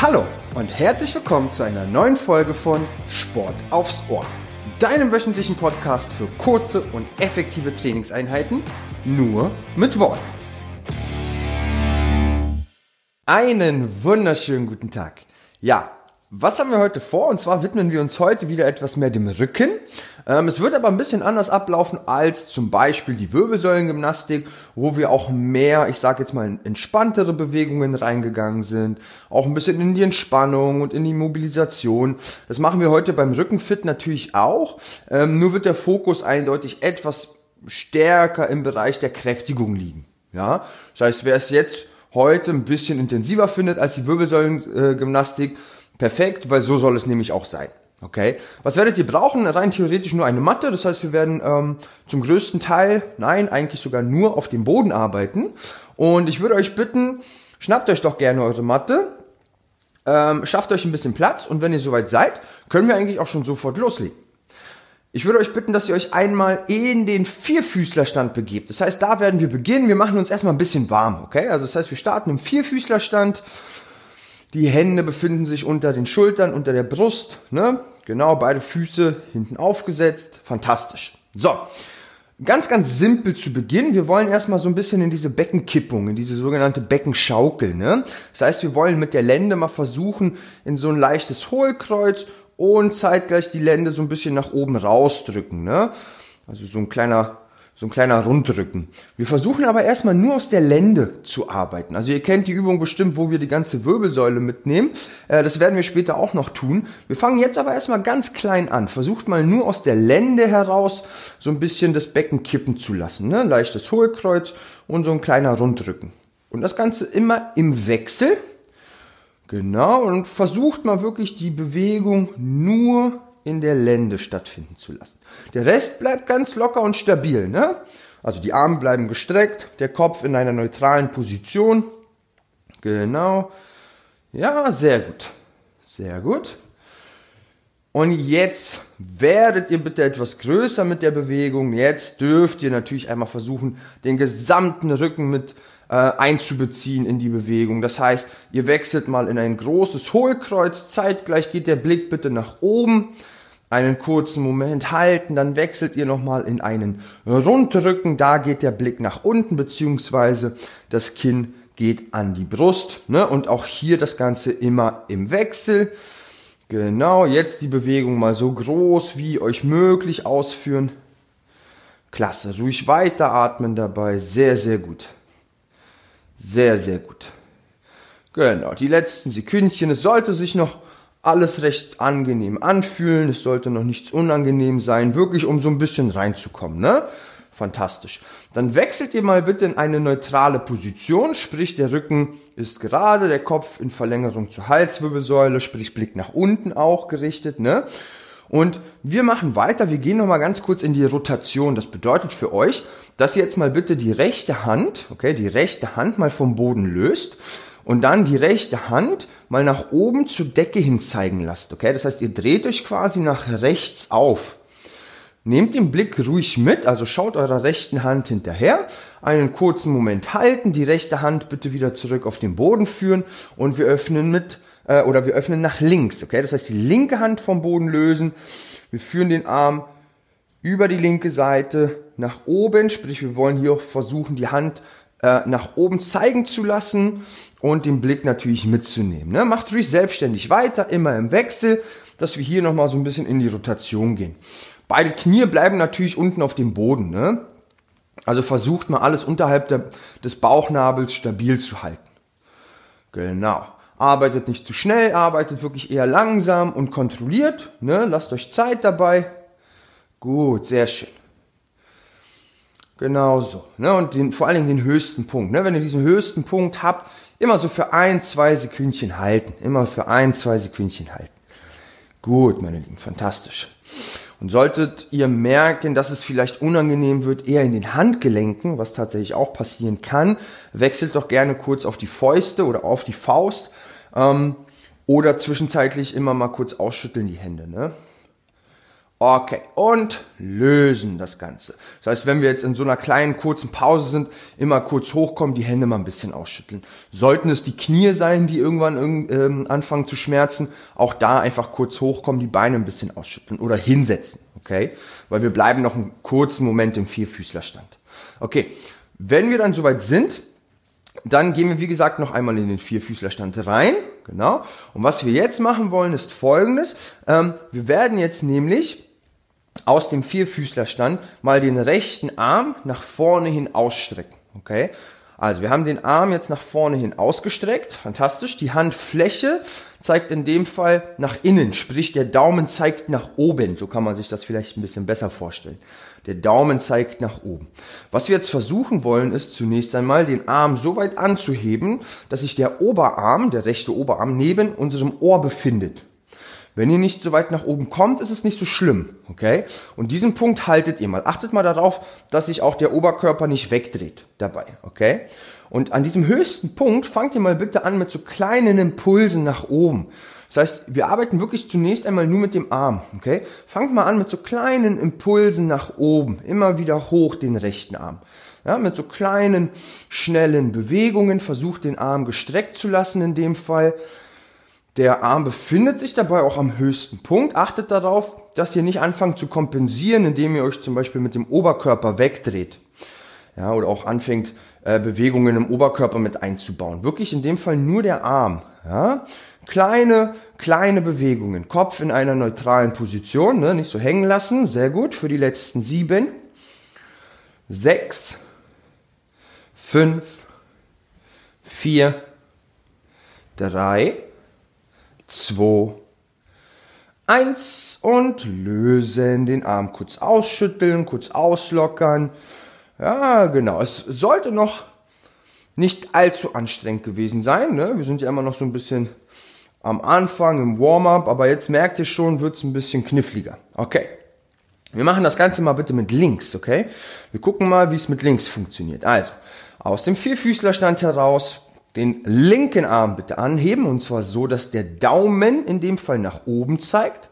Hallo und herzlich willkommen zu einer neuen Folge von Sport aufs Ohr, deinem wöchentlichen Podcast für kurze und effektive Trainingseinheiten, nur mit Wort. Einen wunderschönen guten Tag. Ja, was haben wir heute vor? Und zwar widmen wir uns heute wieder etwas mehr dem Rücken. Ähm, es wird aber ein bisschen anders ablaufen als zum Beispiel die Wirbelsäulengymnastik, wo wir auch mehr, ich sage jetzt mal, entspanntere Bewegungen reingegangen sind, auch ein bisschen in die Entspannung und in die Mobilisation. Das machen wir heute beim Rückenfit natürlich auch. Ähm, nur wird der Fokus eindeutig etwas stärker im Bereich der Kräftigung liegen. Ja, das heißt, wer es jetzt heute ein bisschen intensiver findet als die Wirbelsäulengymnastik, Perfekt, weil so soll es nämlich auch sein. Okay, was werdet ihr brauchen? Rein theoretisch nur eine Matte. Das heißt, wir werden ähm, zum größten Teil, nein, eigentlich sogar nur auf dem Boden arbeiten. Und ich würde euch bitten, schnappt euch doch gerne eure Matte, ähm, schafft euch ein bisschen Platz und wenn ihr soweit seid, können wir eigentlich auch schon sofort loslegen. Ich würde euch bitten, dass ihr euch einmal in den Vierfüßlerstand begebt. Das heißt, da werden wir beginnen. Wir machen uns erstmal ein bisschen warm, okay? Also das heißt, wir starten im Vierfüßlerstand. Die Hände befinden sich unter den Schultern, unter der Brust. Ne? Genau, beide Füße hinten aufgesetzt. Fantastisch. So, ganz, ganz simpel zu Beginn. Wir wollen erstmal so ein bisschen in diese Beckenkippung, in diese sogenannte Beckenschaukel. Ne? Das heißt, wir wollen mit der Lende mal versuchen, in so ein leichtes Hohlkreuz und zeitgleich die Lende so ein bisschen nach oben rausdrücken. Ne? Also so ein kleiner so ein kleiner Rundrücken. Wir versuchen aber erstmal nur aus der Lende zu arbeiten. Also ihr kennt die Übung bestimmt, wo wir die ganze Wirbelsäule mitnehmen. Äh, das werden wir später auch noch tun. Wir fangen jetzt aber erstmal ganz klein an. Versucht mal nur aus der Lende heraus so ein bisschen das Becken kippen zu lassen. Ne? Leichtes Hohlkreuz und so ein kleiner Rundrücken. Und das Ganze immer im Wechsel. Genau. Und versucht mal wirklich die Bewegung nur in der Lende stattfinden zu lassen. Der Rest bleibt ganz locker und stabil. Ne? Also die Arme bleiben gestreckt, der Kopf in einer neutralen Position. Genau. Ja, sehr gut. Sehr gut. Und jetzt werdet ihr bitte etwas größer mit der Bewegung. Jetzt dürft ihr natürlich einmal versuchen, den gesamten Rücken mit äh, einzubeziehen in die Bewegung. Das heißt, ihr wechselt mal in ein großes Hohlkreuz. Zeitgleich geht der Blick bitte nach oben einen kurzen Moment halten, dann wechselt ihr nochmal in einen Rundrücken, da geht der Blick nach unten, beziehungsweise das Kinn geht an die Brust. Ne? Und auch hier das Ganze immer im Wechsel. Genau, jetzt die Bewegung mal so groß wie euch möglich ausführen. Klasse, ruhig weiteratmen dabei, sehr, sehr gut. Sehr, sehr gut. Genau, die letzten Sekündchen, es sollte sich noch alles recht angenehm anfühlen. Es sollte noch nichts unangenehm sein, wirklich um so ein bisschen reinzukommen, ne? Fantastisch. Dann wechselt ihr mal bitte in eine neutrale Position, sprich der Rücken ist gerade, der Kopf in Verlängerung zur Halswirbelsäule, sprich Blick nach unten auch gerichtet, ne? Und wir machen weiter, wir gehen nochmal ganz kurz in die Rotation. Das bedeutet für euch, dass ihr jetzt mal bitte die rechte Hand, okay, die rechte Hand mal vom Boden löst und dann die rechte Hand mal nach oben zur Decke hin zeigen lasst. Okay, das heißt, ihr dreht euch quasi nach rechts auf. Nehmt den Blick ruhig mit, also schaut eurer rechten Hand hinterher, einen kurzen Moment halten, die rechte Hand bitte wieder zurück auf den Boden führen und wir öffnen mit äh, oder wir öffnen nach links. Okay, das heißt, die linke Hand vom Boden lösen, wir führen den Arm über die linke Seite nach oben, sprich wir wollen hier auch versuchen, die Hand äh, nach oben zeigen zu lassen und den Blick natürlich mitzunehmen. Ne? Macht ruhig selbstständig weiter, immer im Wechsel, dass wir hier nochmal so ein bisschen in die Rotation gehen. Beide Knie bleiben natürlich unten auf dem Boden. Ne? Also versucht mal alles unterhalb der, des Bauchnabels stabil zu halten. Genau. Arbeitet nicht zu schnell, arbeitet wirklich eher langsam und kontrolliert. Ne? Lasst euch Zeit dabei. Gut, sehr schön. Genau so. Ne? Und den, vor allen Dingen den höchsten Punkt. Ne? Wenn ihr diesen höchsten Punkt habt, immer so für ein, zwei Sekündchen halten. Immer für ein, zwei Sekündchen halten. Gut, meine Lieben, fantastisch. Und solltet ihr merken, dass es vielleicht unangenehm wird, eher in den Handgelenken, was tatsächlich auch passieren kann, wechselt doch gerne kurz auf die Fäuste oder auf die Faust ähm, oder zwischenzeitlich immer mal kurz ausschütteln die Hände. Ne? Okay, und lösen das Ganze. Das heißt, wenn wir jetzt in so einer kleinen kurzen Pause sind, immer kurz hochkommen, die Hände mal ein bisschen ausschütteln. Sollten es die Knie sein, die irgendwann ähm, anfangen zu schmerzen, auch da einfach kurz hochkommen, die Beine ein bisschen ausschütteln oder hinsetzen, okay? Weil wir bleiben noch einen kurzen Moment im Vierfüßlerstand. Okay, wenn wir dann soweit sind, dann gehen wir, wie gesagt, noch einmal in den Vierfüßlerstand rein. Genau. Und was wir jetzt machen wollen, ist folgendes. Ähm, wir werden jetzt nämlich aus dem Vierfüßlerstand mal den rechten Arm nach vorne hin ausstrecken. Okay? Also wir haben den Arm jetzt nach vorne hin ausgestreckt. Fantastisch. Die Handfläche zeigt in dem Fall nach innen, sprich der Daumen zeigt nach oben. So kann man sich das vielleicht ein bisschen besser vorstellen. Der Daumen zeigt nach oben. Was wir jetzt versuchen wollen, ist zunächst einmal den Arm so weit anzuheben, dass sich der Oberarm, der rechte Oberarm, neben unserem Ohr befindet. Wenn ihr nicht so weit nach oben kommt, ist es nicht so schlimm, okay? Und diesen Punkt haltet ihr mal. Achtet mal darauf, dass sich auch der Oberkörper nicht wegdreht dabei, okay? Und an diesem höchsten Punkt fangt ihr mal bitte an mit so kleinen Impulsen nach oben. Das heißt, wir arbeiten wirklich zunächst einmal nur mit dem Arm, okay? Fangt mal an mit so kleinen Impulsen nach oben, immer wieder hoch den rechten Arm. Ja, mit so kleinen, schnellen Bewegungen versucht den Arm gestreckt zu lassen in dem Fall. Der Arm befindet sich dabei auch am höchsten Punkt. Achtet darauf, dass ihr nicht anfangt zu kompensieren, indem ihr euch zum Beispiel mit dem Oberkörper wegdreht. Ja, oder auch anfängt, äh, Bewegungen im Oberkörper mit einzubauen. Wirklich in dem Fall nur der Arm. Ja? Kleine, kleine Bewegungen. Kopf in einer neutralen Position, ne? nicht so hängen lassen. Sehr gut. Für die letzten sieben, sechs, fünf, vier, drei, 2, 1 und lösen, den Arm kurz ausschütteln, kurz auslockern. Ja, genau. Es sollte noch nicht allzu anstrengend gewesen sein. Ne? Wir sind ja immer noch so ein bisschen am Anfang im Warm-up, aber jetzt merkt ihr schon, wird es ein bisschen kniffliger. Okay. Wir machen das Ganze mal bitte mit links, okay? Wir gucken mal, wie es mit links funktioniert. Also, aus dem Vierfüßlerstand heraus, den linken Arm bitte anheben und zwar so, dass der Daumen in dem Fall nach oben zeigt.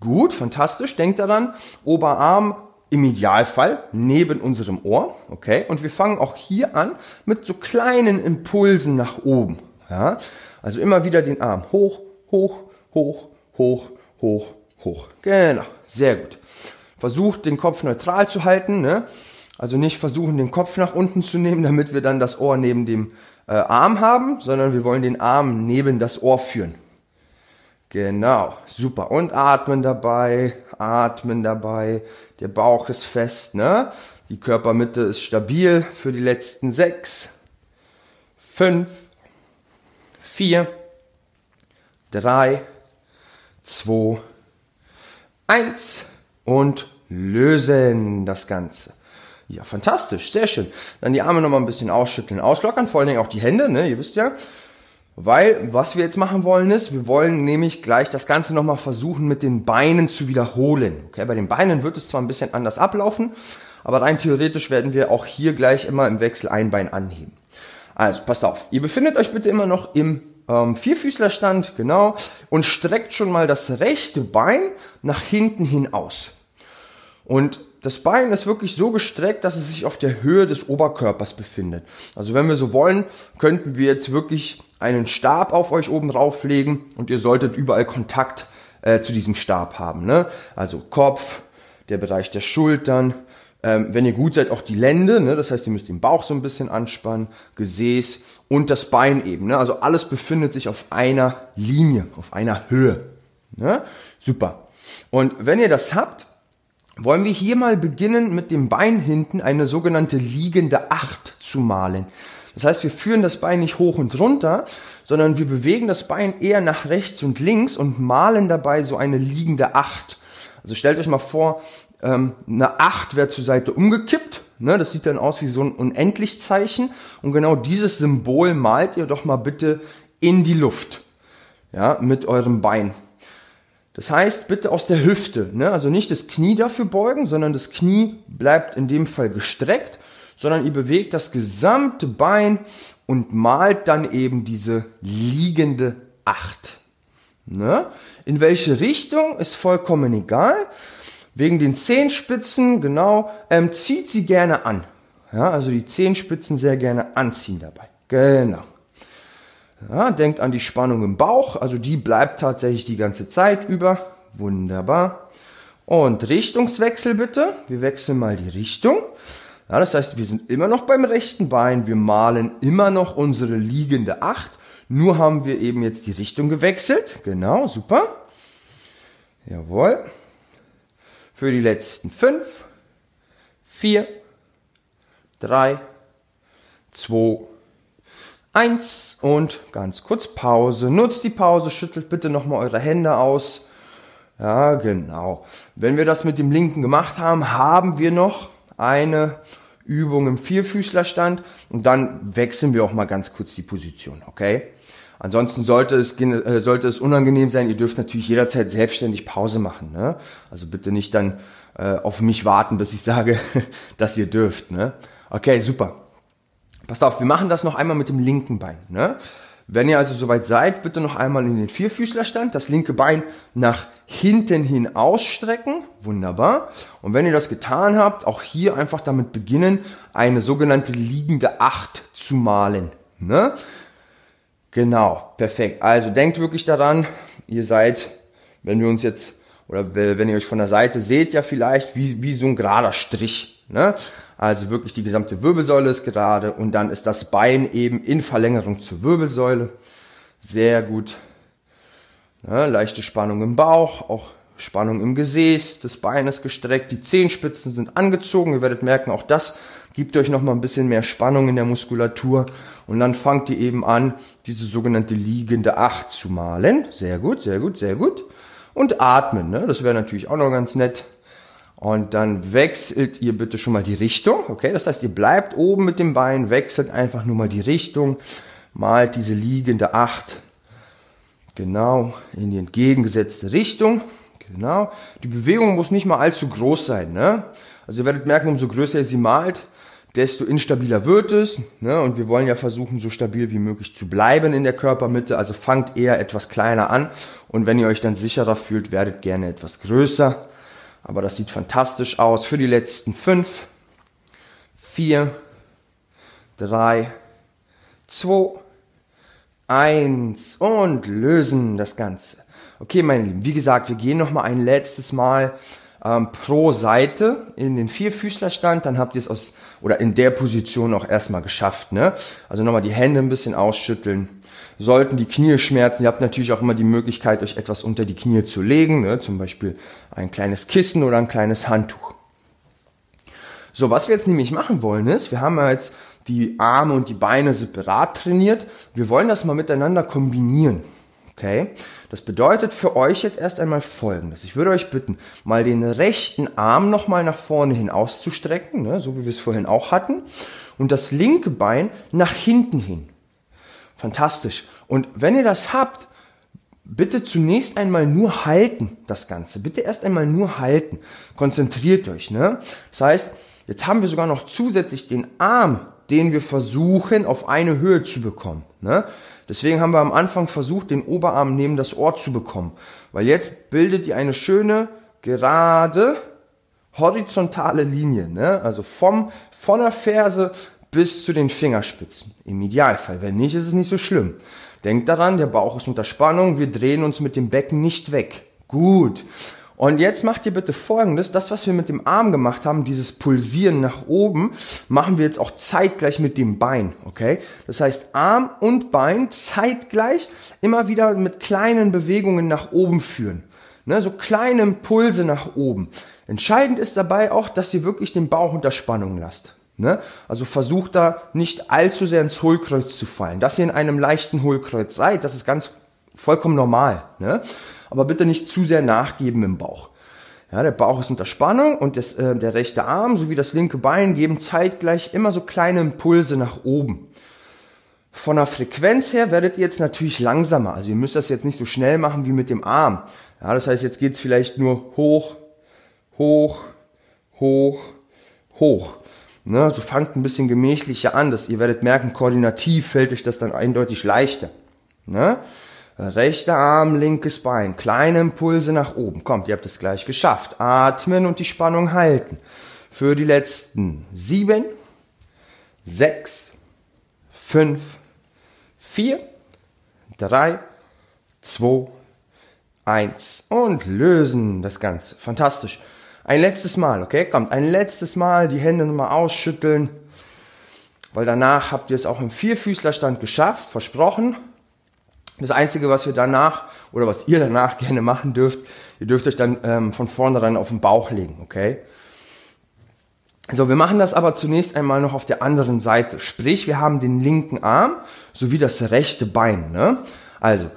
Gut, fantastisch. Denkt daran, Oberarm im Idealfall neben unserem Ohr, okay? Und wir fangen auch hier an mit so kleinen Impulsen nach oben, ja? Also immer wieder den Arm hoch, hoch, hoch, hoch, hoch, hoch. Genau, sehr gut. Versucht den Kopf neutral zu halten, ne? Also nicht versuchen den Kopf nach unten zu nehmen, damit wir dann das Ohr neben dem äh, Arm haben, sondern wir wollen den Arm neben das Ohr führen. Genau, super. Und atmen dabei, atmen dabei. Der Bauch ist fest, ne? Die Körpermitte ist stabil für die letzten sechs, fünf, vier, drei, zwei, eins und lösen das Ganze. Ja, fantastisch, sehr schön. Dann die Arme nochmal ein bisschen ausschütteln, auslockern, vor allen Dingen auch die Hände, ne, ihr wisst ja. Weil, was wir jetzt machen wollen ist, wir wollen nämlich gleich das Ganze nochmal versuchen mit den Beinen zu wiederholen. Okay, bei den Beinen wird es zwar ein bisschen anders ablaufen, aber rein theoretisch werden wir auch hier gleich immer im Wechsel ein Bein anheben. Also, passt auf. Ihr befindet euch bitte immer noch im ähm, Vierfüßlerstand, genau, und streckt schon mal das rechte Bein nach hinten hin aus. Und das Bein ist wirklich so gestreckt, dass es sich auf der Höhe des Oberkörpers befindet. Also wenn wir so wollen, könnten wir jetzt wirklich einen Stab auf euch oben drauflegen und ihr solltet überall Kontakt äh, zu diesem Stab haben. Ne? Also Kopf, der Bereich der Schultern, ähm, wenn ihr gut seid, auch die Lände, ne? das heißt, ihr müsst den Bauch so ein bisschen anspannen, Gesäß und das Bein eben. Ne? Also alles befindet sich auf einer Linie, auf einer Höhe. Ne? Super. Und wenn ihr das habt, wollen wir hier mal beginnen mit dem Bein hinten eine sogenannte liegende Acht zu malen. Das heißt, wir führen das Bein nicht hoch und runter, sondern wir bewegen das Bein eher nach rechts und links und malen dabei so eine liegende Acht. Also stellt euch mal vor, ähm, eine Acht wäre zur Seite umgekippt. Ne? Das sieht dann aus wie so ein Unendlichzeichen. Und genau dieses Symbol malt ihr doch mal bitte in die Luft. Ja, mit eurem Bein. Das heißt, bitte aus der Hüfte, ne? also nicht das Knie dafür beugen, sondern das Knie bleibt in dem Fall gestreckt, sondern ihr bewegt das gesamte Bein und malt dann eben diese liegende Acht. Ne? In welche Richtung ist vollkommen egal. wegen den Zehenspitzen, genau, ähm, zieht sie gerne an. Ja, also die Zehenspitzen sehr gerne anziehen dabei. Genau. Ja, denkt an die Spannung im Bauch, also die bleibt tatsächlich die ganze Zeit über. Wunderbar. Und Richtungswechsel bitte. Wir wechseln mal die Richtung. Ja, das heißt, wir sind immer noch beim rechten Bein. Wir malen immer noch unsere liegende Acht. Nur haben wir eben jetzt die Richtung gewechselt. Genau, super. Jawohl. Für die letzten fünf, vier, drei, zwei, eins und ganz kurz Pause. Nutzt die Pause, schüttelt bitte nochmal eure Hände aus. Ja, genau. Wenn wir das mit dem linken gemacht haben, haben wir noch eine Übung im Vierfüßlerstand und dann wechseln wir auch mal ganz kurz die Position, okay? Ansonsten sollte es, äh, sollte es unangenehm sein, ihr dürft natürlich jederzeit selbstständig Pause machen. Ne? Also bitte nicht dann äh, auf mich warten, bis ich sage, dass ihr dürft. Ne? Okay, super. Passt auf, wir machen das noch einmal mit dem linken Bein. Ne? Wenn ihr also soweit seid, bitte noch einmal in den Vierfüßlerstand, das linke Bein nach hinten hin ausstrecken. Wunderbar. Und wenn ihr das getan habt, auch hier einfach damit beginnen, eine sogenannte liegende Acht zu malen. Ne? Genau, perfekt. Also denkt wirklich daran, ihr seid, wenn wir uns jetzt, oder wenn ihr euch von der Seite seht, ja vielleicht wie, wie so ein gerader Strich. Ne? Also wirklich die gesamte Wirbelsäule ist gerade und dann ist das Bein eben in Verlängerung zur Wirbelsäule. Sehr gut. Ja, leichte Spannung im Bauch, auch Spannung im Gesäß, das Bein ist gestreckt, die Zehenspitzen sind angezogen. Ihr werdet merken, auch das gibt euch nochmal ein bisschen mehr Spannung in der Muskulatur. Und dann fangt ihr eben an, diese sogenannte liegende Acht zu malen. Sehr gut, sehr gut, sehr gut. Und atmen, ne? das wäre natürlich auch noch ganz nett. Und dann wechselt ihr bitte schon mal die Richtung. Okay, das heißt, ihr bleibt oben mit dem Bein, wechselt einfach nur mal die Richtung, malt diese liegende Acht genau in die entgegengesetzte Richtung. Genau. Die Bewegung muss nicht mal allzu groß sein. Ne? Also ihr werdet merken, umso größer ihr sie malt, desto instabiler wird es. Ne? Und wir wollen ja versuchen, so stabil wie möglich zu bleiben in der Körpermitte. Also fangt eher etwas kleiner an. Und wenn ihr euch dann sicherer fühlt, werdet gerne etwas größer. Aber das sieht fantastisch aus für die letzten fünf, vier, drei, zwei, eins und lösen das Ganze. Okay, meine Lieben, wie gesagt, wir gehen noch mal ein letztes Mal ähm, pro Seite in den Vierfüßlerstand, dann habt ihr es aus oder in der Position auch erstmal geschafft. Ne? Also nochmal die Hände ein bisschen ausschütteln, sollten die Knie schmerzen. Ihr habt natürlich auch immer die Möglichkeit, euch etwas unter die Knie zu legen, ne? zum Beispiel ein kleines Kissen oder ein kleines Handtuch. So, was wir jetzt nämlich machen wollen ist, wir haben ja jetzt die Arme und die Beine separat trainiert. Wir wollen das mal miteinander kombinieren. Okay? Das bedeutet für euch jetzt erst einmal Folgendes. Ich würde euch bitten, mal den rechten Arm nochmal nach vorne hin auszustrecken, ne, so wie wir es vorhin auch hatten, und das linke Bein nach hinten hin. Fantastisch. Und wenn ihr das habt, bitte zunächst einmal nur halten, das Ganze. Bitte erst einmal nur halten. Konzentriert euch. Ne? Das heißt, jetzt haben wir sogar noch zusätzlich den Arm, den wir versuchen auf eine Höhe zu bekommen. Ne? Deswegen haben wir am Anfang versucht, den Oberarm neben das Ohr zu bekommen. Weil jetzt bildet ihr eine schöne, gerade, horizontale Linie. Ne? Also vom, von der Ferse bis zu den Fingerspitzen. Im Idealfall. Wenn nicht, ist es nicht so schlimm. Denkt daran, der Bauch ist unter Spannung, wir drehen uns mit dem Becken nicht weg. Gut. Und jetzt macht ihr bitte folgendes, das was wir mit dem Arm gemacht haben, dieses Pulsieren nach oben, machen wir jetzt auch zeitgleich mit dem Bein, okay? Das heißt Arm und Bein zeitgleich immer wieder mit kleinen Bewegungen nach oben führen. Ne, so kleine Impulse nach oben. Entscheidend ist dabei auch, dass ihr wirklich den Bauch unter Spannung lasst. Ne? Also versucht da nicht allzu sehr ins Hohlkreuz zu fallen. Dass ihr in einem leichten Hohlkreuz seid, das ist ganz vollkommen normal. Ne? Aber bitte nicht zu sehr nachgeben im Bauch. Ja, der Bauch ist unter Spannung und das, äh, der rechte Arm sowie das linke Bein geben zeitgleich immer so kleine Impulse nach oben. Von der Frequenz her werdet ihr jetzt natürlich langsamer. Also ihr müsst das jetzt nicht so schnell machen wie mit dem Arm. Ja, das heißt, jetzt geht's vielleicht nur hoch, hoch, hoch, hoch. Ne, also fangt ein bisschen gemächlicher an, dass ihr werdet merken, koordinativ fällt euch das dann eindeutig leichter. Ne? Rechter Arm, linkes Bein, kleine Impulse nach oben. Kommt, ihr habt es gleich geschafft. Atmen und die Spannung halten. Für die letzten sieben, sechs, fünf, vier, drei, zwei, eins und lösen das Ganze. Fantastisch. Ein letztes Mal, okay? Kommt, ein letztes Mal die Hände nochmal ausschütteln, weil danach habt ihr es auch im Vierfüßlerstand geschafft, versprochen. Das Einzige, was wir danach oder was ihr danach gerne machen dürft, ihr dürft euch dann ähm, von vornherein auf den Bauch legen, okay? So, wir machen das aber zunächst einmal noch auf der anderen Seite. Sprich, wir haben den linken Arm sowie das rechte Bein. Ne? Also,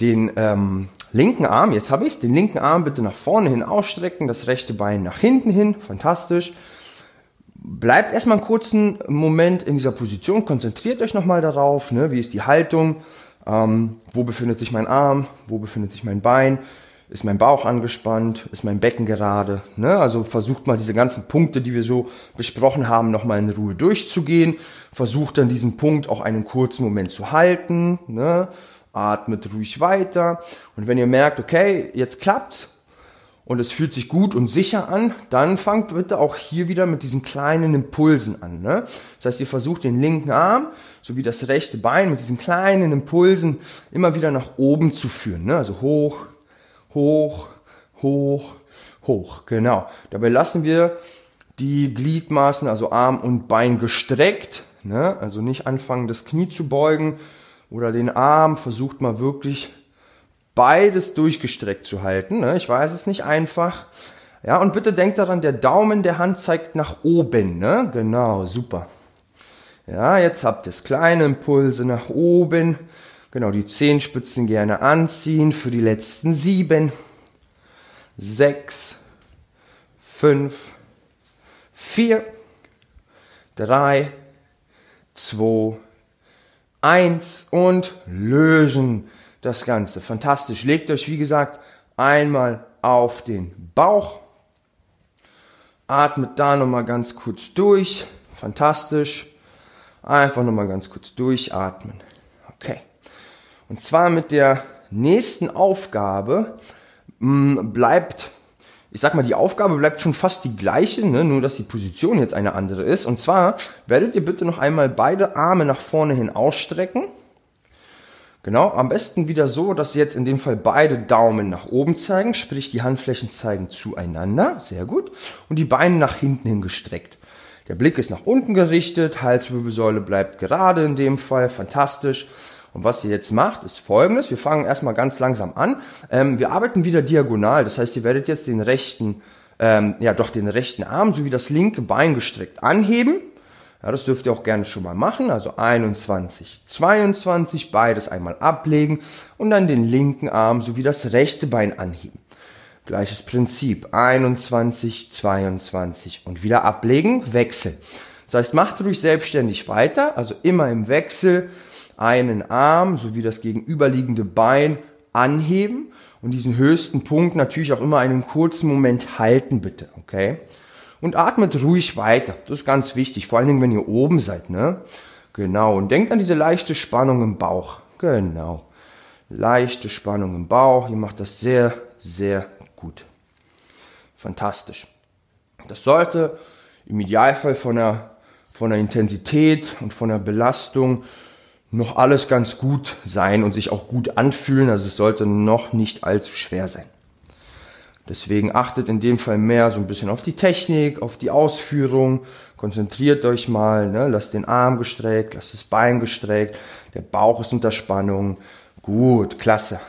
den ähm, linken Arm, jetzt habe ich's, den linken Arm bitte nach vorne hin ausstrecken, das rechte Bein nach hinten hin, fantastisch. Bleibt erstmal einen kurzen Moment in dieser Position, konzentriert euch nochmal darauf, ne? wie ist die Haltung, ähm, wo befindet sich mein Arm, wo befindet sich mein Bein, ist mein Bauch angespannt, ist mein Becken gerade. Ne? Also versucht mal diese ganzen Punkte, die wir so besprochen haben, nochmal in Ruhe durchzugehen. Versucht dann diesen Punkt auch einen kurzen Moment zu halten. Ne? Atmet ruhig weiter. Und wenn ihr merkt, okay, jetzt klappt's und es fühlt sich gut und sicher an, dann fangt bitte auch hier wieder mit diesen kleinen Impulsen an. Ne? Das heißt, ihr versucht den linken Arm sowie das rechte Bein mit diesen kleinen Impulsen immer wieder nach oben zu führen. Ne? Also hoch, hoch, hoch, hoch. Genau. Dabei lassen wir die Gliedmaßen, also Arm und Bein gestreckt. Ne? Also nicht anfangen, das Knie zu beugen oder den Arm. Versucht mal wirklich beides durchgestreckt zu halten. Ne? Ich weiß, es nicht einfach. Ja, und bitte denkt daran, der Daumen der Hand zeigt nach oben. Ne? Genau, super. Ja, jetzt habt ihr es. Kleine Impulse nach oben. Genau, die Zehenspitzen gerne anziehen für die letzten sieben, sechs, fünf, vier, drei, zwei, eins und lösen das Ganze. Fantastisch. Legt euch, wie gesagt, einmal auf den Bauch. Atmet da nochmal ganz kurz durch. Fantastisch. Einfach nochmal ganz kurz durchatmen. Okay. Und zwar mit der nächsten Aufgabe mh, hm, bleibt, ich sag mal, die Aufgabe bleibt schon fast die gleiche, ne? nur dass die Position jetzt eine andere ist. Und zwar werdet ihr bitte noch einmal beide Arme nach vorne hin ausstrecken. Genau, am besten wieder so, dass jetzt in dem Fall beide Daumen nach oben zeigen, sprich die Handflächen zeigen zueinander, sehr gut, und die Beine nach hinten hin gestreckt. Der Blick ist nach unten gerichtet, Halswirbelsäule bleibt gerade in dem Fall, fantastisch. Und was ihr jetzt macht, ist folgendes. Wir fangen erstmal ganz langsam an. Ähm, wir arbeiten wieder diagonal. Das heißt, ihr werdet jetzt den rechten, ähm, ja doch den rechten Arm sowie das linke Bein gestreckt anheben. Ja, das dürft ihr auch gerne schon mal machen. Also 21, 22, beides einmal ablegen und dann den linken Arm sowie das rechte Bein anheben. Gleiches Prinzip. 21, 22 und wieder ablegen, wechseln. Das heißt, macht ruhig selbstständig weiter, also immer im Wechsel einen Arm sowie das gegenüberliegende Bein anheben und diesen höchsten Punkt natürlich auch immer einen kurzen Moment halten, bitte, okay? Und atmet ruhig weiter. Das ist ganz wichtig, vor allen Dingen, wenn ihr oben seid, ne? Genau. Und denkt an diese leichte Spannung im Bauch. Genau. Leichte Spannung im Bauch. Ihr macht das sehr, sehr gut. Fantastisch. Das sollte im Idealfall von der, von der Intensität und von der Belastung noch alles ganz gut sein und sich auch gut anfühlen. Also es sollte noch nicht allzu schwer sein. Deswegen achtet in dem Fall mehr so ein bisschen auf die Technik, auf die Ausführung. Konzentriert euch mal, ne? lasst den Arm gestreckt, lasst das Bein gestreckt, der Bauch ist unter Spannung. Gut, klasse.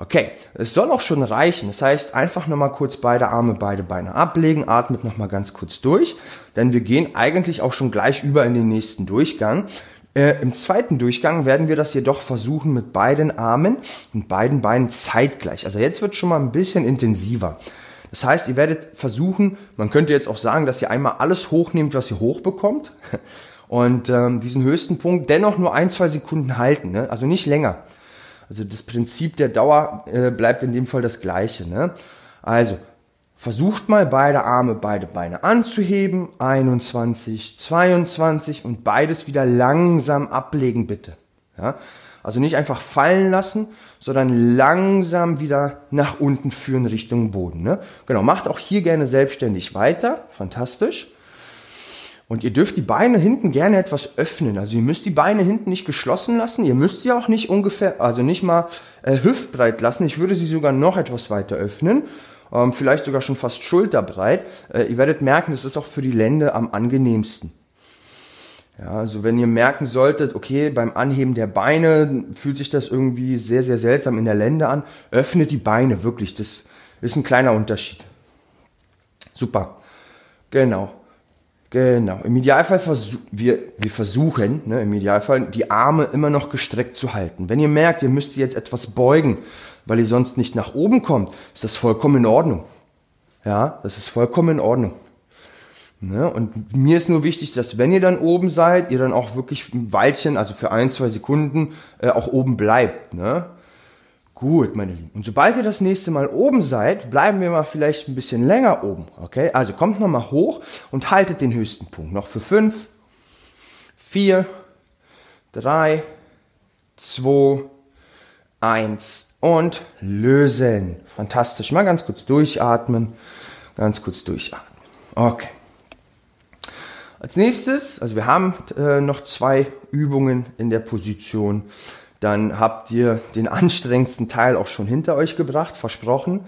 Okay, es soll auch schon reichen. Das heißt, einfach nochmal kurz beide Arme, beide Beine ablegen, atmet nochmal ganz kurz durch, denn wir gehen eigentlich auch schon gleich über in den nächsten Durchgang. Äh, Im zweiten Durchgang werden wir das jedoch versuchen mit beiden Armen und beiden Beinen zeitgleich. Also jetzt wird schon mal ein bisschen intensiver. Das heißt, ihr werdet versuchen, man könnte jetzt auch sagen, dass ihr einmal alles hochnehmt, was ihr hochbekommt und ähm, diesen höchsten Punkt dennoch nur ein, zwei Sekunden halten, ne? also nicht länger. Also das Prinzip der Dauer äh, bleibt in dem Fall das gleiche. Ne? Also Versucht mal beide Arme, beide Beine anzuheben. 21, 22 und beides wieder langsam ablegen bitte. Ja? Also nicht einfach fallen lassen, sondern langsam wieder nach unten führen Richtung Boden. Ne? Genau, macht auch hier gerne selbstständig weiter. Fantastisch. Und ihr dürft die Beine hinten gerne etwas öffnen. Also ihr müsst die Beine hinten nicht geschlossen lassen. Ihr müsst sie auch nicht ungefähr, also nicht mal äh, hüftbreit lassen. Ich würde sie sogar noch etwas weiter öffnen. Ähm, vielleicht sogar schon fast schulterbreit. Äh, ihr werdet merken, das ist auch für die Lände am angenehmsten. Ja, also wenn ihr merken solltet, okay, beim Anheben der Beine fühlt sich das irgendwie sehr, sehr seltsam in der Lände an, öffnet die Beine wirklich. Das ist ein kleiner Unterschied. Super. Genau. Genau. Im Idealfall versuchen wir, wir versuchen, ne, im Idealfall die Arme immer noch gestreckt zu halten. Wenn ihr merkt, ihr müsst jetzt etwas beugen, weil ihr sonst nicht nach oben kommt, ist das vollkommen in Ordnung. Ja, das ist vollkommen in Ordnung. Ne? Und mir ist nur wichtig, dass wenn ihr dann oben seid, ihr dann auch wirklich ein Weilchen, also für ein, zwei Sekunden, äh, auch oben bleibt. Ne? Gut, meine Lieben. Und sobald ihr das nächste Mal oben seid, bleiben wir mal vielleicht ein bisschen länger oben. Okay? Also kommt nochmal hoch und haltet den höchsten Punkt. Noch für fünf, vier, drei, zwei, eins und lösen. Fantastisch. Mal ganz kurz durchatmen. Ganz kurz durchatmen. Okay. Als nächstes, also wir haben äh, noch zwei Übungen in der Position dann habt ihr den anstrengendsten Teil auch schon hinter euch gebracht, versprochen.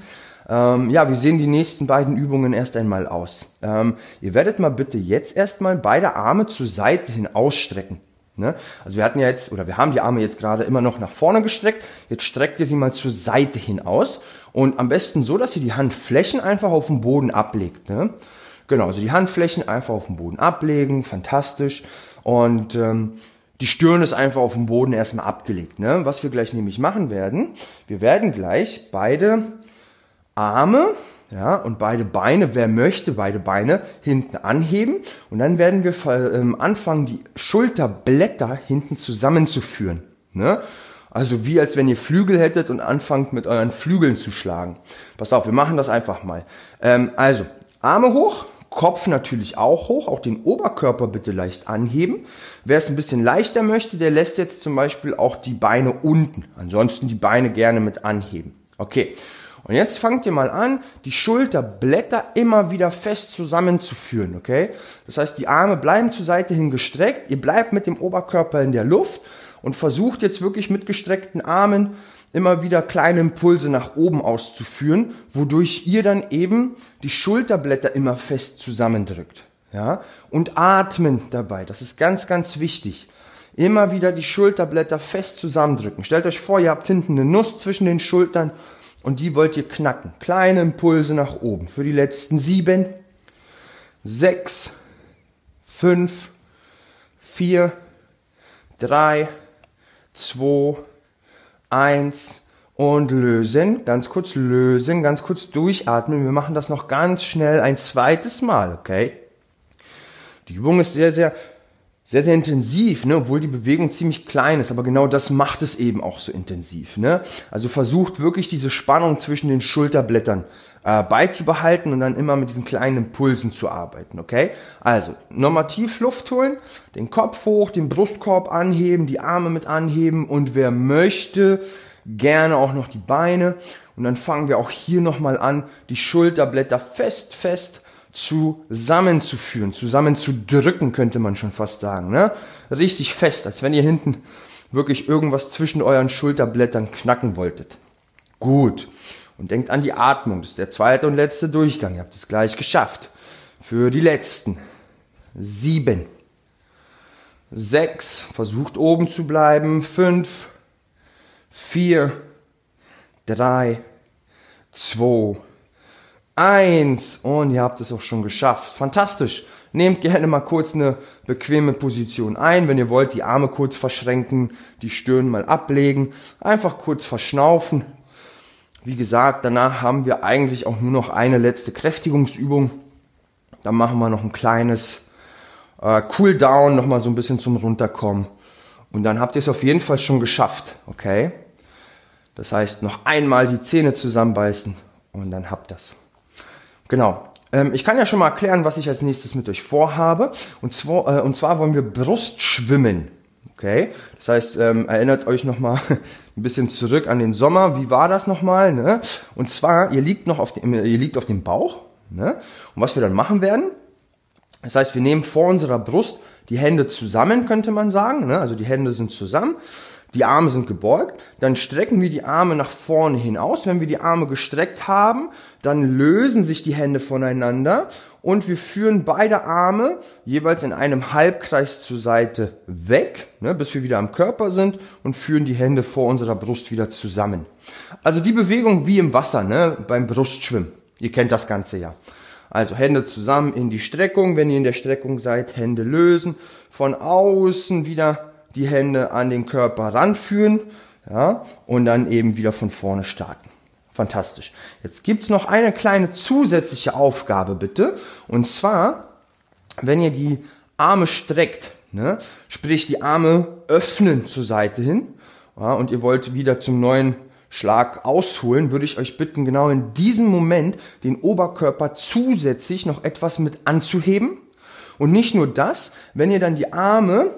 Ähm, ja, wie sehen die nächsten beiden Übungen erst einmal aus? Ähm, ihr werdet mal bitte jetzt erstmal beide Arme zur Seite hin ausstrecken. Ne? Also wir hatten ja jetzt, oder wir haben die Arme jetzt gerade immer noch nach vorne gestreckt. Jetzt streckt ihr sie mal zur Seite hin aus. Und am besten so, dass ihr die Handflächen einfach auf dem Boden ablegt. Ne? Genau, also die Handflächen einfach auf dem Boden ablegen, fantastisch. Und ähm, die Stirn ist einfach auf dem Boden erstmal abgelegt. Ne? Was wir gleich nämlich machen werden, wir werden gleich beide Arme ja, und beide Beine, wer möchte, beide Beine hinten anheben und dann werden wir ähm, anfangen, die Schulterblätter hinten zusammenzuführen. Ne? Also wie als wenn ihr Flügel hättet und anfangt mit euren Flügeln zu schlagen. Pass auf, wir machen das einfach mal. Ähm, also Arme hoch, Kopf natürlich auch hoch, auch den Oberkörper bitte leicht anheben. Wer es ein bisschen leichter möchte, der lässt jetzt zum Beispiel auch die Beine unten. Ansonsten die Beine gerne mit anheben. Okay. Und jetzt fangt ihr mal an, die Schulterblätter immer wieder fest zusammenzuführen, okay? Das heißt, die Arme bleiben zur Seite hin gestreckt, ihr bleibt mit dem Oberkörper in der Luft und versucht jetzt wirklich mit gestreckten Armen immer wieder kleine Impulse nach oben auszuführen, wodurch ihr dann eben die Schulterblätter immer fest zusammendrückt. Ja? Und atmen dabei, das ist ganz, ganz wichtig. Immer wieder die Schulterblätter fest zusammendrücken. Stellt euch vor, ihr habt hinten eine Nuss zwischen den Schultern und die wollt ihr knacken. Kleine Impulse nach oben. Für die letzten sieben, sechs, fünf, vier, drei, zwei, eins und lösen. Ganz kurz lösen, ganz kurz durchatmen. Wir machen das noch ganz schnell ein zweites Mal, okay? Die Übung ist sehr, sehr, sehr, sehr intensiv, ne? obwohl die Bewegung ziemlich klein ist, aber genau das macht es eben auch so intensiv. Ne? Also versucht wirklich diese Spannung zwischen den Schulterblättern äh, beizubehalten und dann immer mit diesen kleinen Impulsen zu arbeiten, okay? Also, normativ Luft holen, den Kopf hoch, den Brustkorb anheben, die Arme mit anheben und wer möchte, gerne auch noch die Beine und dann fangen wir auch hier nochmal an, die Schulterblätter fest, fest zusammenzuführen, zusammenzudrücken, könnte man schon fast sagen, ne? Richtig fest, als wenn ihr hinten wirklich irgendwas zwischen euren Schulterblättern knacken wolltet. Gut. Und denkt an die Atmung. Das ist der zweite und letzte Durchgang. Ihr habt es gleich geschafft. Für die letzten. Sieben. Sechs. Versucht oben zu bleiben. Fünf. Vier. Drei. Zwei. Eins. Und ihr habt es auch schon geschafft. Fantastisch. Nehmt gerne mal kurz eine bequeme Position ein. Wenn ihr wollt, die Arme kurz verschränken, die Stirn mal ablegen. Einfach kurz verschnaufen. Wie gesagt, danach haben wir eigentlich auch nur noch eine letzte Kräftigungsübung. Dann machen wir noch ein kleines äh, Cool Down, nochmal so ein bisschen zum Runterkommen. Und dann habt ihr es auf jeden Fall schon geschafft, okay? Das heißt, noch einmal die Zähne zusammenbeißen und dann habt das. Genau. Ähm, ich kann ja schon mal erklären, was ich als nächstes mit euch vorhabe. Und zwar, äh, und zwar wollen wir Brustschwimmen. Okay, das heißt, ähm, erinnert euch nochmal ein bisschen zurück an den Sommer. Wie war das nochmal? Ne? Und zwar, ihr liegt noch auf dem, ihr liegt auf dem Bauch. Ne? Und was wir dann machen werden, das heißt, wir nehmen vor unserer Brust die Hände zusammen, könnte man sagen. Ne? Also die Hände sind zusammen, die Arme sind gebeugt. Dann strecken wir die Arme nach vorne hinaus. Wenn wir die Arme gestreckt haben, dann lösen sich die Hände voneinander und wir führen beide Arme jeweils in einem Halbkreis zur Seite weg, ne, bis wir wieder am Körper sind und führen die Hände vor unserer Brust wieder zusammen. Also die Bewegung wie im Wasser, ne, beim Brustschwimmen. Ihr kennt das Ganze ja. Also Hände zusammen in die Streckung. Wenn ihr in der Streckung seid, Hände lösen. Von außen wieder die Hände an den Körper ranführen. Ja, und dann eben wieder von vorne starten. Fantastisch. Jetzt gibt's noch eine kleine zusätzliche Aufgabe bitte. Und zwar, wenn ihr die Arme streckt, ne, sprich die Arme öffnen zur Seite hin ja, und ihr wollt wieder zum neuen Schlag ausholen, würde ich euch bitten, genau in diesem Moment den Oberkörper zusätzlich noch etwas mit anzuheben. Und nicht nur das, wenn ihr dann die Arme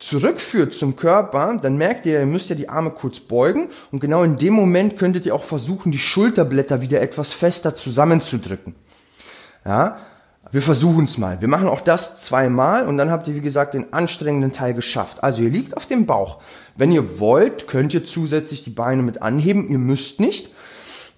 zurückführt zum Körper, dann merkt ihr, ihr müsst ja die Arme kurz beugen und genau in dem Moment könntet ihr auch versuchen, die Schulterblätter wieder etwas fester zusammenzudrücken. Ja, wir versuchen es mal. Wir machen auch das zweimal und dann habt ihr, wie gesagt, den anstrengenden Teil geschafft. Also ihr liegt auf dem Bauch. Wenn ihr wollt, könnt ihr zusätzlich die Beine mit anheben. Ihr müsst nicht.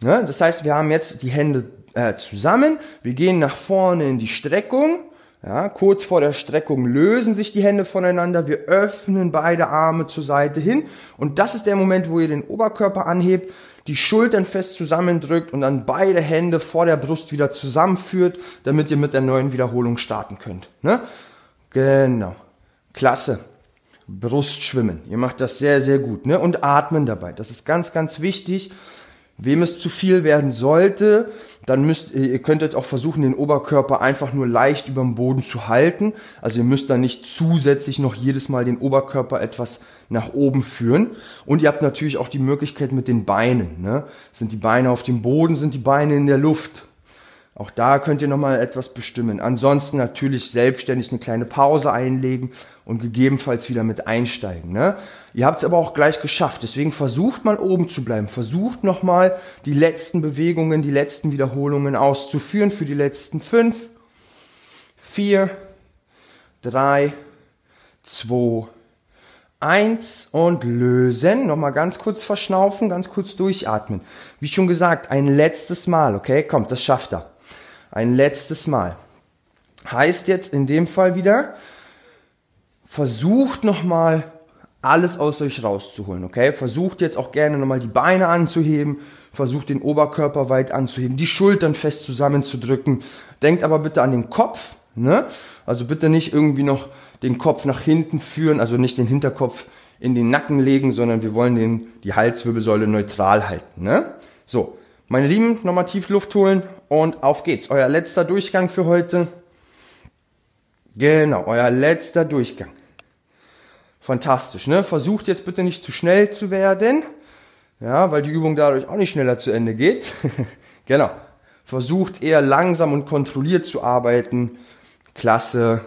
Ja, das heißt, wir haben jetzt die Hände äh, zusammen. Wir gehen nach vorne in die Streckung ja, kurz vor der Streckung lösen sich die Hände voneinander. Wir öffnen beide Arme zur Seite hin. Und das ist der Moment, wo ihr den Oberkörper anhebt, die Schultern fest zusammendrückt und dann beide Hände vor der Brust wieder zusammenführt, damit ihr mit der neuen Wiederholung starten könnt. Ne? Genau. Klasse. Brustschwimmen. Ihr macht das sehr, sehr gut. Ne? Und atmen dabei. Das ist ganz, ganz wichtig. Wem es zu viel werden sollte, dann müsst ihr könntet auch versuchen, den Oberkörper einfach nur leicht über dem Boden zu halten. Also ihr müsst dann nicht zusätzlich noch jedes Mal den Oberkörper etwas nach oben führen. Und ihr habt natürlich auch die Möglichkeit mit den Beinen. Ne? Sind die Beine auf dem Boden, sind die Beine in der Luft? Auch da könnt ihr nochmal etwas bestimmen. Ansonsten natürlich selbstständig eine kleine Pause einlegen und gegebenenfalls wieder mit einsteigen. Ne? Ihr habt es aber auch gleich geschafft. Deswegen versucht mal oben zu bleiben. Versucht nochmal die letzten Bewegungen, die letzten Wiederholungen auszuführen für die letzten fünf, vier, drei, zwei, eins und lösen. Nochmal ganz kurz verschnaufen, ganz kurz durchatmen. Wie schon gesagt, ein letztes Mal, okay? Kommt, das schafft er. Ein letztes Mal. Heißt jetzt in dem Fall wieder, versucht nochmal alles aus euch rauszuholen, okay? Versucht jetzt auch gerne nochmal die Beine anzuheben, versucht den Oberkörper weit anzuheben, die Schultern fest zusammenzudrücken. Denkt aber bitte an den Kopf, ne? Also bitte nicht irgendwie noch den Kopf nach hinten führen, also nicht den Hinterkopf in den Nacken legen, sondern wir wollen den, die Halswirbelsäule neutral halten, ne? So. Meine Lieben, nochmal tief Luft holen und auf geht's. Euer letzter Durchgang für heute. Genau, euer letzter Durchgang. Fantastisch, ne? Versucht jetzt bitte nicht zu schnell zu werden. Ja, weil die Übung dadurch auch nicht schneller zu Ende geht. genau. Versucht eher langsam und kontrolliert zu arbeiten. Klasse.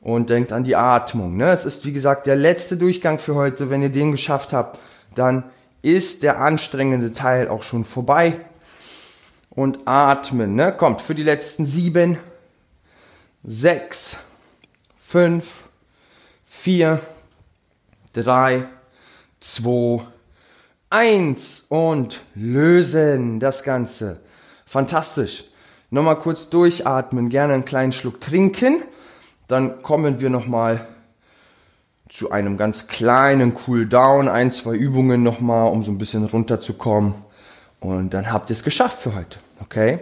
Und denkt an die Atmung. Ne? Es ist wie gesagt der letzte Durchgang für heute. Wenn ihr den geschafft habt, dann ist der anstrengende Teil auch schon vorbei und atmen. Ne? Kommt für die letzten sieben, sechs, fünf, vier, drei, zwei, eins und lösen das Ganze. Fantastisch. Nochmal kurz durchatmen, gerne einen kleinen Schluck trinken. Dann kommen wir nochmal zu einem ganz kleinen Cool Down, ein, zwei Übungen nochmal, um so ein bisschen runterzukommen. Und dann habt ihr es geschafft für heute. Okay?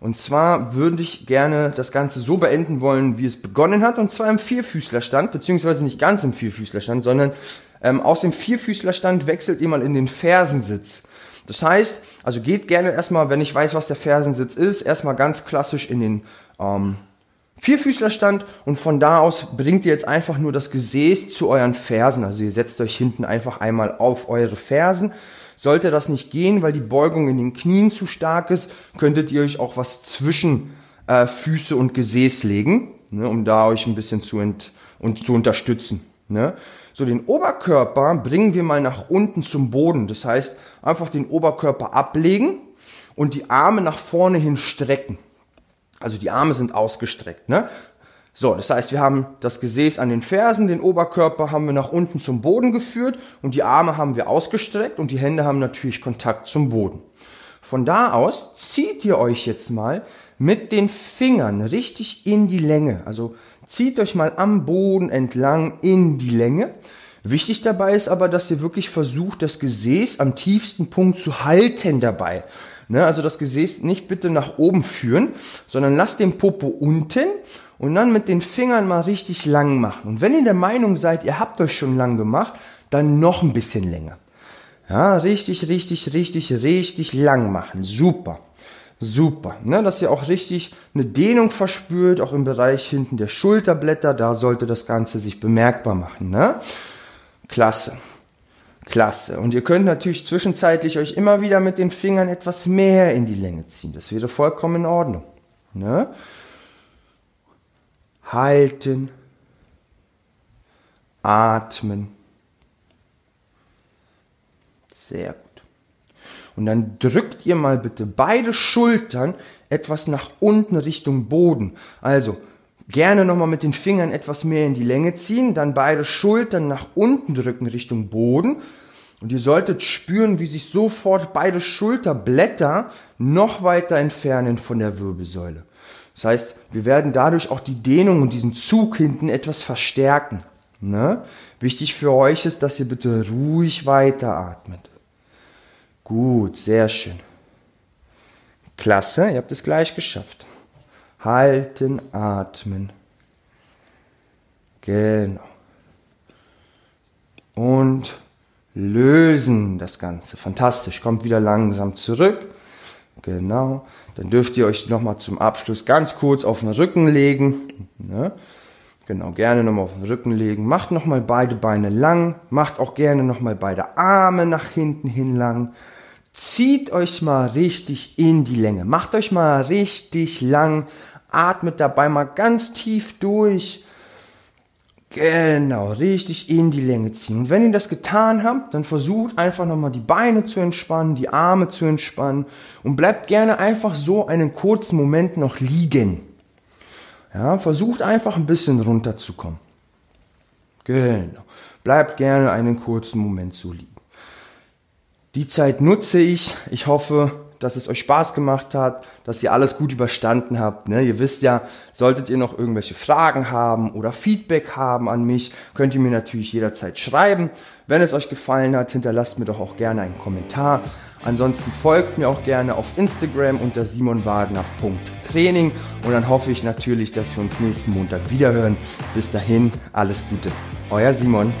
Und zwar würde ich gerne das Ganze so beenden wollen, wie es begonnen hat, und zwar im Vierfüßlerstand, beziehungsweise nicht ganz im Vierfüßlerstand, sondern ähm, aus dem Vierfüßlerstand wechselt ihr mal in den Fersensitz. Das heißt, also geht gerne erstmal, wenn ich weiß, was der Fersensitz ist, erstmal ganz klassisch in den ähm, Vierfüßlerstand und von da aus bringt ihr jetzt einfach nur das Gesäß zu euren Fersen. Also ihr setzt euch hinten einfach einmal auf eure Fersen sollte das nicht gehen, weil die Beugung in den Knien zu stark ist, könntet ihr euch auch was zwischen äh, Füße und Gesäß legen, ne, um da euch ein bisschen zu, ent und zu unterstützen. Ne? So, den Oberkörper bringen wir mal nach unten zum Boden. Das heißt, einfach den Oberkörper ablegen und die Arme nach vorne hin strecken. Also die Arme sind ausgestreckt. Ne? So, das heißt, wir haben das Gesäß an den Fersen, den Oberkörper haben wir nach unten zum Boden geführt und die Arme haben wir ausgestreckt und die Hände haben natürlich Kontakt zum Boden. Von da aus zieht ihr euch jetzt mal mit den Fingern richtig in die Länge. Also zieht euch mal am Boden entlang in die Länge. Wichtig dabei ist aber, dass ihr wirklich versucht, das Gesäß am tiefsten Punkt zu halten dabei. Ne, also das Gesäß nicht bitte nach oben führen, sondern lasst den Popo unten und dann mit den Fingern mal richtig lang machen. Und wenn ihr der Meinung seid, ihr habt euch schon lang gemacht, dann noch ein bisschen länger. Ja, richtig, richtig, richtig, richtig lang machen. Super. Super. Ne, dass ihr auch richtig eine Dehnung verspürt, auch im Bereich hinten der Schulterblätter, da sollte das Ganze sich bemerkbar machen. Ne? Klasse. Klasse. Und ihr könnt natürlich zwischenzeitlich euch immer wieder mit den Fingern etwas mehr in die Länge ziehen. Das wäre vollkommen in Ordnung. Ne? Halten. Atmen. Sehr gut. Und dann drückt ihr mal bitte beide Schultern etwas nach unten Richtung Boden. Also Gerne nochmal mit den Fingern etwas mehr in die Länge ziehen, dann beide Schultern nach unten drücken Richtung Boden. Und ihr solltet spüren, wie sich sofort beide Schulterblätter noch weiter entfernen von der Wirbelsäule. Das heißt, wir werden dadurch auch die Dehnung und diesen Zug hinten etwas verstärken. Ne? Wichtig für euch ist, dass ihr bitte ruhig weiteratmet. Gut, sehr schön. Klasse, ihr habt es gleich geschafft. Halten, atmen. Genau. Und lösen das Ganze. Fantastisch. Kommt wieder langsam zurück. Genau. Dann dürft ihr euch nochmal zum Abschluss ganz kurz auf den Rücken legen. Ne? Genau, gerne nochmal auf den Rücken legen. Macht nochmal beide Beine lang. Macht auch gerne nochmal beide Arme nach hinten hin lang. Zieht euch mal richtig in die Länge. Macht euch mal richtig lang atmet dabei mal ganz tief durch. Genau, richtig in die Länge ziehen. Und wenn ihr das getan habt, dann versucht einfach nochmal die Beine zu entspannen, die Arme zu entspannen und bleibt gerne einfach so einen kurzen Moment noch liegen. Ja, versucht einfach ein bisschen runterzukommen. Genau. Bleibt gerne einen kurzen Moment so liegen. Die Zeit nutze ich. Ich hoffe, dass es euch Spaß gemacht hat, dass ihr alles gut überstanden habt. Ne? Ihr wisst ja, solltet ihr noch irgendwelche Fragen haben oder Feedback haben an mich, könnt ihr mir natürlich jederzeit schreiben. Wenn es euch gefallen hat, hinterlasst mir doch auch gerne einen Kommentar. Ansonsten folgt mir auch gerne auf Instagram unter simonwagner.training und dann hoffe ich natürlich, dass wir uns nächsten Montag wiederhören. Bis dahin, alles Gute. Euer Simon.